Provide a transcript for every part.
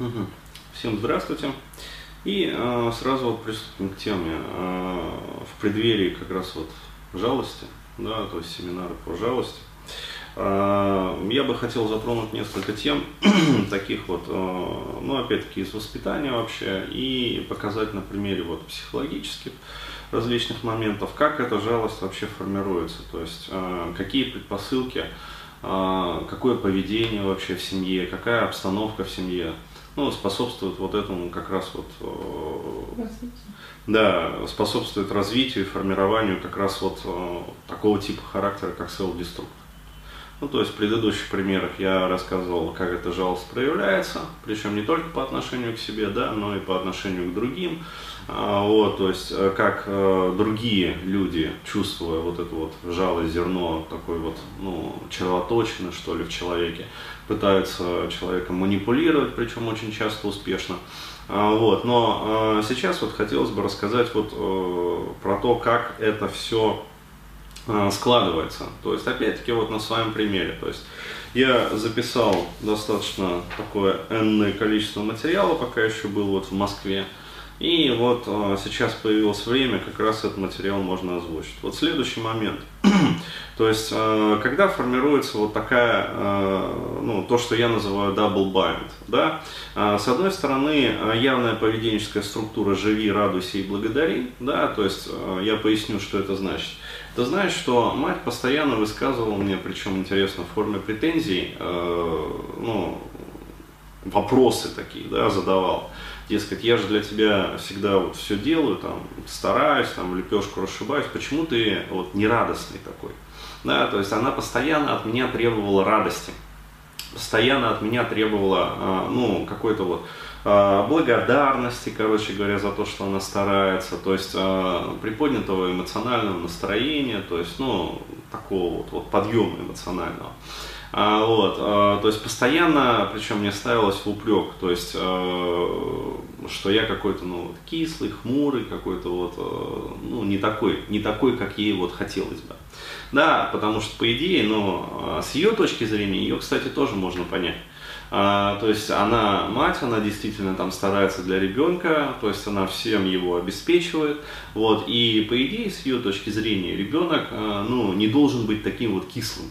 Угу. Всем здравствуйте. И э, сразу вот приступим к теме. Э, в преддверии как раз вот жалости, да, то есть семинары по жалости. Э, я бы хотел затронуть несколько тем, таких вот, э, ну, опять-таки, из воспитания вообще, и показать на примере вот психологических различных моментов, как эта жалость вообще формируется, то есть э, какие предпосылки, какое поведение вообще в семье, какая обстановка в семье, ну, способствует вот этому как раз вот, э, да, способствует развитию и формированию как раз вот э, такого типа характера, как self-destruct. Ну, то есть в предыдущих примерах я рассказывал, как эта жалость проявляется, причем не только по отношению к себе, да, но и по отношению к другим. А, вот, то есть э, как э, другие люди, чувствуя вот это вот жалость, зерно такой вот, ну, червоточины, что ли, в человеке, пытаются человеком манипулировать, причем очень часто успешно. А, вот, но э, сейчас вот хотелось бы рассказать вот про то, как это все складывается. То есть, опять-таки, вот на своем примере. То есть, я записал достаточно такое энное количество материала, пока еще был вот в Москве. И вот э, сейчас появилось время, как раз этот материал можно озвучить. Вот следующий момент. то есть, э, когда формируется вот такая, э, ну, то, что я называю double bind, да, э, с одной стороны, э, явная поведенческая структура «живи, радуйся и благодари», да, то есть, э, я поясню, что это значит. Это значит, что мать постоянно высказывала мне, причем интересно, в форме претензий, э, ну, вопросы такие, да, задавал. Дескать, я же для тебя всегда вот все делаю, там, стараюсь, там, лепешку расшибаюсь, почему ты вот нерадостный такой? Да, то есть она постоянно от меня требовала радости, постоянно от меня требовала, а, ну, какой-то вот а, благодарности, короче говоря, за то, что она старается, то есть а, приподнятого эмоционального настроения, то есть, ну, такого вот, вот подъема эмоционального. А, вот, а, то есть постоянно, причем мне ставилось в упрек, то есть, что я какой-то, ну, вот, кислый, хмурый, какой-то вот, ну, не такой, не такой, как ей вот хотелось бы. Да, потому что, по идее, ну, с ее точки зрения, ее, кстати, тоже можно понять. А, то есть она мать, она действительно там старается для ребенка, то есть она всем его обеспечивает. Вот, и по идее, с ее точки зрения, ребенок а, ну, не должен быть таким вот кислым.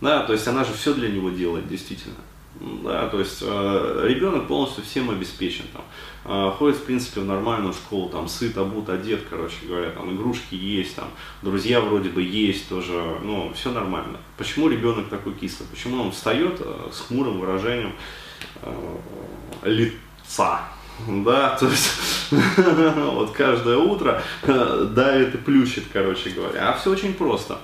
Да, то есть она же все для него делает, действительно. Да, то есть э, ребенок полностью всем обеспечен. Там, э, ходит, в принципе, в нормальную школу, там, сыт, обут, одет, короче говоря, там, игрушки есть, там, друзья вроде бы есть тоже, ну, все нормально. Почему ребенок такой кислый? Почему он встает э, с хмурым выражением э, лица? Да, то есть вот каждое утро э, давит и плющит, короче говоря. А все очень просто.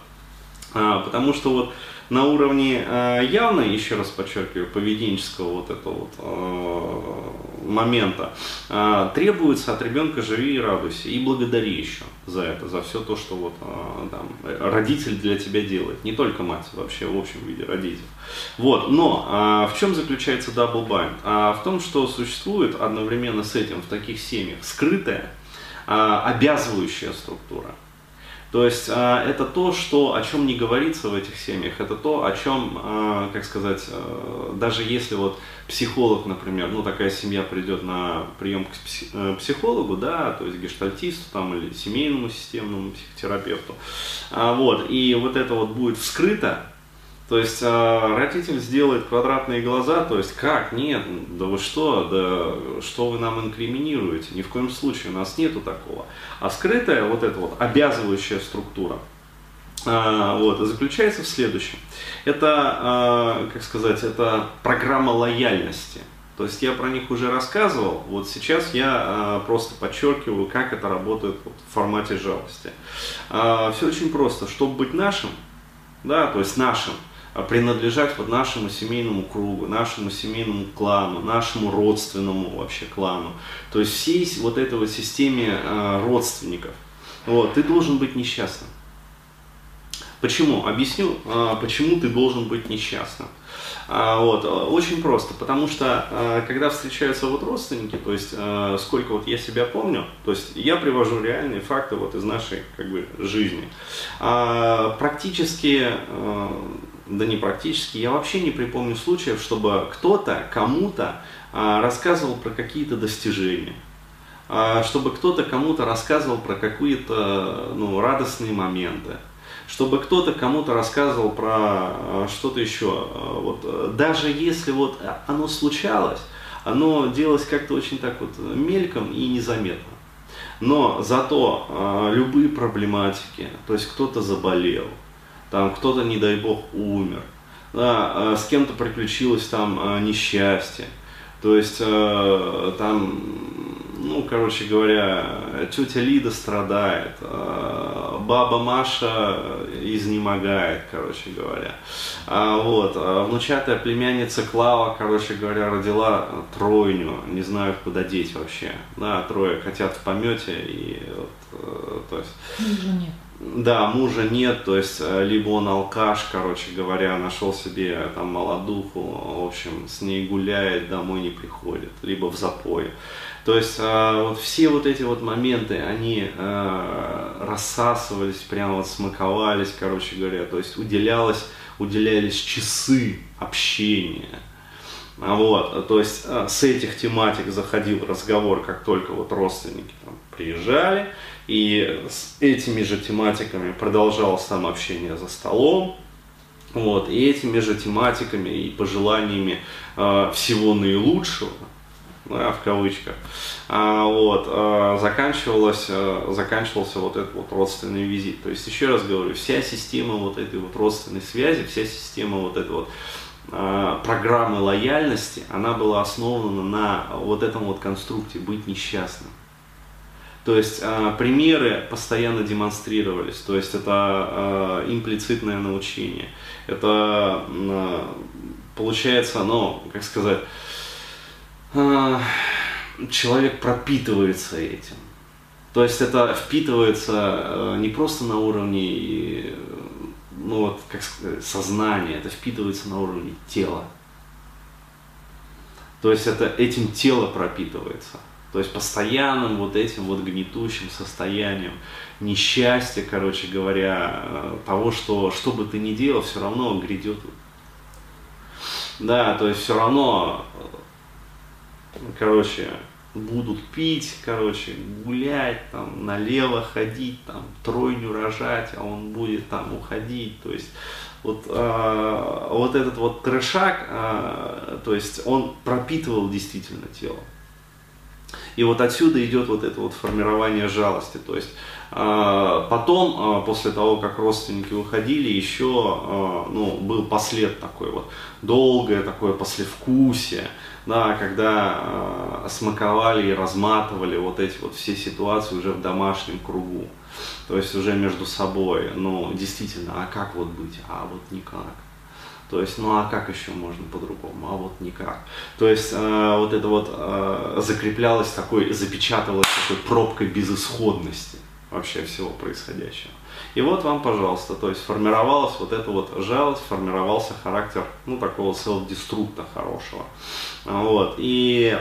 А, потому что вот на уровне э, явно, еще раз подчеркиваю, поведенческого вот этого вот э, момента, э, требуется от ребенка живи и радуйся, и благодари еще за это, за все то, что вот э, там, родитель для тебя делает, не только мать, вообще в общем виде родитель. Вот, но э, в чем заключается double bind? А в том, что существует одновременно с этим в таких семьях скрытая, э, обязывающая структура. То есть а, это то, что, о чем не говорится в этих семьях, это то, о чем, а, как сказать, а, даже если вот психолог, например, ну такая семья придет на прием к э, психологу, да, то есть гештальтисту там или семейному системному психотерапевту, вот, и вот это вот будет вскрыто, то есть э, родитель сделает квадратные глаза, то есть как, нет, да вы что, да что вы нам инкриминируете, ни в коем случае, у нас нету такого. А скрытая вот эта вот обязывающая структура, э, вот, заключается в следующем. Это, э, как сказать, это программа лояльности. То есть я про них уже рассказывал, вот сейчас я э, просто подчеркиваю, как это работает вот, в формате жалости. Э, все очень просто, чтобы быть нашим, да, то есть нашим, принадлежать вот нашему семейному кругу, нашему семейному клану, нашему родственному вообще клану. То есть всей вот этой вот системе э, родственников. Вот, ты должен быть несчастным. Почему? Объясню, э, почему ты должен быть несчастным. А, вот, очень просто, потому что когда встречаются вот родственники, то есть сколько вот я себя помню, то есть я привожу реальные факты вот из нашей как бы жизни. А, практически да не практически, я вообще не припомню случаев, чтобы кто-то кому-то а, рассказывал про какие-то достижения, а, чтобы кто-то кому-то рассказывал про какие-то ну, радостные моменты, чтобы кто-то кому-то рассказывал про а, что-то еще. Вот, даже если вот оно случалось, оно делалось как-то очень так вот мельком и незаметно. Но зато э, любые проблематики, то есть кто-то заболел, там кто-то, не дай бог, умер, да, э, с кем-то приключилось там э, несчастье, то есть э, там, ну, короче говоря, тетя Лида страдает, баба Маша изнемогает, короче говоря. А, вот, внучатая племянница Клава, короче говоря, родила тройню, не знаю, куда деть вообще. Да, трое хотят в помете, и вот, то есть... Мужа нет. Да, мужа нет, то есть э, либо он алкаш, короче говоря, нашел себе там молодуху, в общем, с ней гуляет, домой не приходит, либо в запое. То есть э, вот все вот эти вот моменты, они э, рассасывались, прямо вот смаковались, короче говоря, то есть уделялось, уделялись часы общения. А вот, то есть э, с этих тематик заходил разговор, как только вот родственники там, приезжали, и с этими же тематиками продолжалось там общение за столом, вот, и этими же тематиками и пожеланиями э, всего наилучшего, да, в кавычках, а, вот, а, заканчивалось, а, заканчивался вот этот вот родственный визит. То есть, еще раз говорю, вся система вот этой вот родственной связи, вся система вот этой вот а, программы лояльности, она была основана на вот этом вот конструкте быть несчастным. То есть э, примеры постоянно демонстрировались, то есть это э, имплицитное научение. Это э, получается, ну, как сказать, э, человек пропитывается этим. То есть это впитывается э, не просто на уровне ну вот, как сказать, сознания, это впитывается на уровне тела. То есть это этим тело пропитывается. То есть постоянным вот этим вот гнетущим состоянием несчастья, короче говоря, э, того, что что бы ты ни делал, все равно грядет. Да, то есть все равно, э, короче, будут пить, короче, гулять, там, налево ходить, там, тройню рожать, а он будет там уходить, то есть вот, э, вот этот вот трешак, э, то есть он пропитывал действительно тело. И вот отсюда идет вот это вот формирование жалости. То есть э, потом, э, после того, как родственники уходили, еще э, ну, был послед такой вот, долгое такое послевкусие, да, когда смаковали и разматывали вот эти вот все ситуации уже в домашнем кругу. То есть уже между собой, ну, действительно, а как вот быть, а вот никак. То есть, ну а как еще можно по-другому? А вот никак. То есть, э, вот это вот э, закреплялось такой, запечатывалось такой пробкой безысходности вообще всего происходящего. И вот вам, пожалуйста, то есть формировалась вот эта вот жалость, формировался характер, ну, такого селф-деструкта хорошего. Вот. И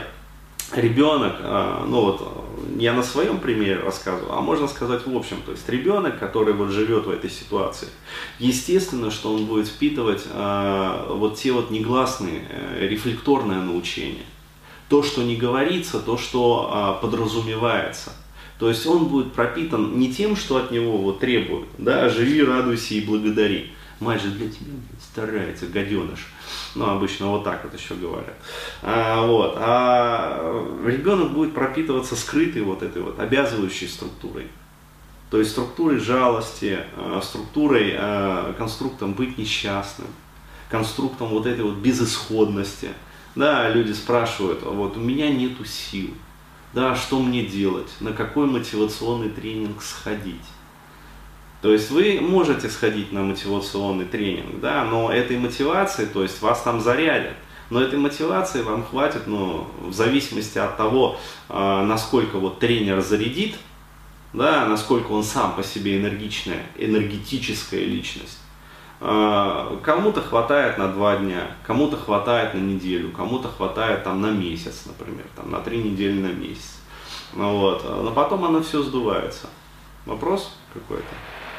ребенок, а, ну вот я на своем примере рассказываю, а можно сказать в общем, то есть ребенок, который вот живет в этой ситуации, естественно, что он будет впитывать а, вот те вот негласные, э, рефлекторное научение. То, что не говорится, то, что подразумевается. То есть он будет пропитан не тем, что от него вот требуют, да, живи, радуйся и благодари. Мать же для тебя старается, гаденыш. Ну, обычно вот так вот еще говорят. А, вот. а ребенок будет пропитываться скрытой вот этой вот обязывающей структурой. То есть структурой жалости, а, структурой, а, конструктом быть несчастным, конструктом вот этой вот безысходности. Да, люди спрашивают, вот у меня нету сил, да, что мне делать, на какой мотивационный тренинг сходить. То есть вы можете сходить на мотивационный тренинг, да, но этой мотивации, то есть вас там зарядят. Но этой мотивации вам хватит, ну, в зависимости от того, э, насколько вот тренер зарядит, да, насколько он сам по себе энергичная, энергетическая личность. Э, кому-то хватает на два дня, кому-то хватает на неделю, кому-то хватает там на месяц, например, там на три недели на месяц. Ну, вот. Но потом оно все сдувается. Вопрос какой-то?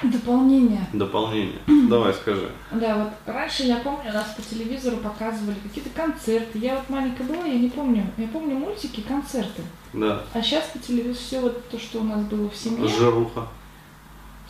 Дополнение. Дополнение. Давай, скажи. Да, вот раньше я помню, нас по телевизору показывали какие-то концерты. Я вот маленькая была, я не помню. Я помню мультики, концерты. Да. А сейчас по телевизору все вот то, что у нас было в семье. Жируха.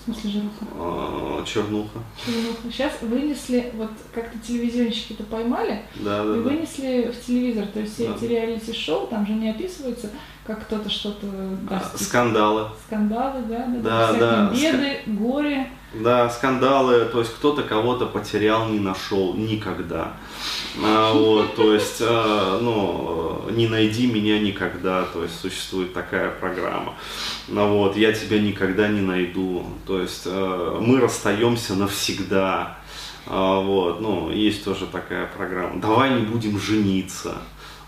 В смысле жируха? А, чернуха. Чернуха. Сейчас вынесли, вот как-то телевизионщики-то поймали, Да, и да, да. вынесли в телевизор. То есть все Да. эти реалити-шоу, там же не описывается, как кто-то что-то А. Скандалы. Скандалы, да, да, Да, всякие да, беды, горе. Да, скандалы, то есть кто-то кого-то потерял, не нашел никогда. А, вот, то есть, а, ну, не найди меня никогда, то есть существует такая программа. Ну, вот, я тебя никогда не найду, то есть э, мы расстаемся навсегда. А, вот, ну, есть тоже такая программа. Давай не будем жениться.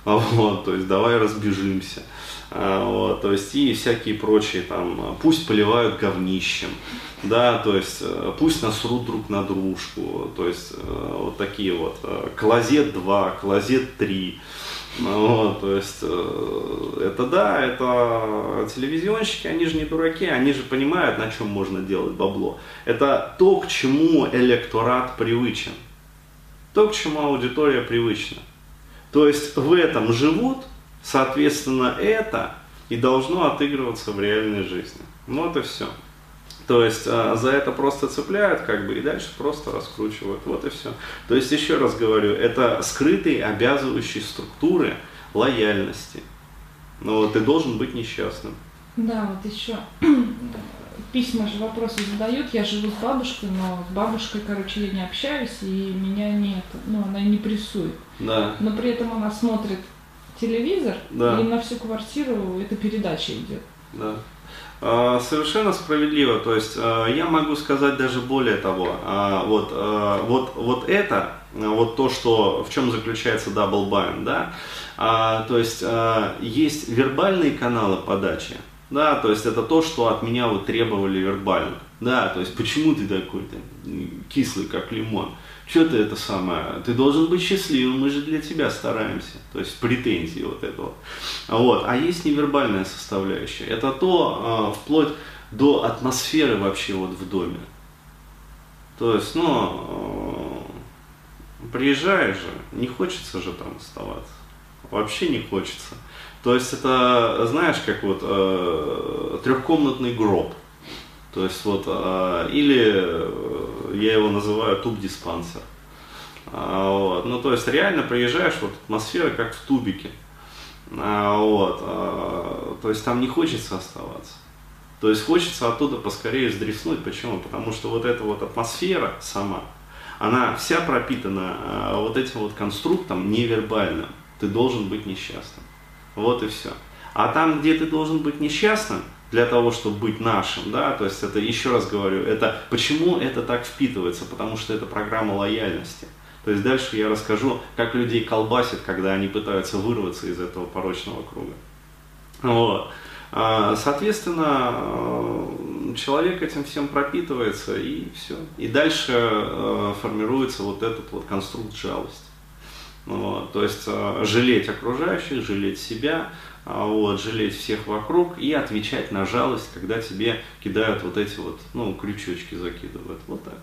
А, Вот, то есть давай разбежимся. А, Вот, то есть и всякие прочие там, пусть поливают говнищем, да, то есть э, пусть насрут друг на дружку, то есть э, вот такие вот, э, клозет 2, клозет 3, вот, то есть это да, это телевизионщики, они же не дураки, они же понимают, на чем можно делать бабло. Это то, к чему электорат привычен, то, к чему аудитория привычна. То есть в этом живут, соответственно, это и должно отыгрываться в реальной жизни. Вот и все. То есть э, за это просто цепляют, как бы, и дальше просто раскручивают. Вот и все. То есть, еще раз говорю, это скрытые обязывающие структуры лояльности. Но вот ты должен быть несчастным. Да, вот еще письма же вопросы задают. Я живу с бабушкой, но с бабушкой, короче, я не общаюсь, и меня нет, ну, она не прессует. Да. Но при этом она смотрит телевизор, Да. и на всю квартиру эта передача идет. Да. А, Совершенно справедливо. То есть а, я могу сказать даже более того. а, Вот, вот, вот это, вот то, что в чем заключается double bind, да, то есть есть вербальные каналы подачи, да, то есть это то, что от меня вот требовали вербально, да, то есть почему ты такой-то кислый, как лимон, что ты это самое, ты должен быть счастливым, мы же для тебя стараемся, то есть претензии вот это вот. Вот. А есть невербальная составляющая, это то, а, вплоть до атмосферы вообще вот в доме. То есть, ну, э, приезжаешь же, не хочется же там оставаться, вообще не хочется. То есть это, знаешь, как вот э, трехкомнатный гроб. То есть вот, э, или э, я его называю туб-диспансер. А, вот. Ну, то есть реально приезжаешь, вот атмосфера как в тубике. А, вот. а, то есть там не хочется оставаться. То есть хочется оттуда поскорее сдриснуть. Почему? Потому что вот эта вот атмосфера сама, она вся пропитана а, вот этим вот конструктом невербальным. Ты должен быть несчастным. Вот и все. А там, где ты должен быть несчастным, для того, чтобы быть нашим, да, то есть это, еще раз говорю, это, почему это так впитывается, потому что это программа лояльности. То есть дальше я расскажу, как людей колбасит, когда они пытаются вырваться из этого порочного круга. Вот. А, Соответственно, э, человек этим всем пропитывается и все. И дальше э, формируется вот этот вот конструкт жалости. Вот, то есть э, жалеть окружающих, жалеть себя, а, вот, жалеть всех вокруг и отвечать на жалость, когда тебе кидают вот эти вот, ну, крючочки закидывают. Вот так.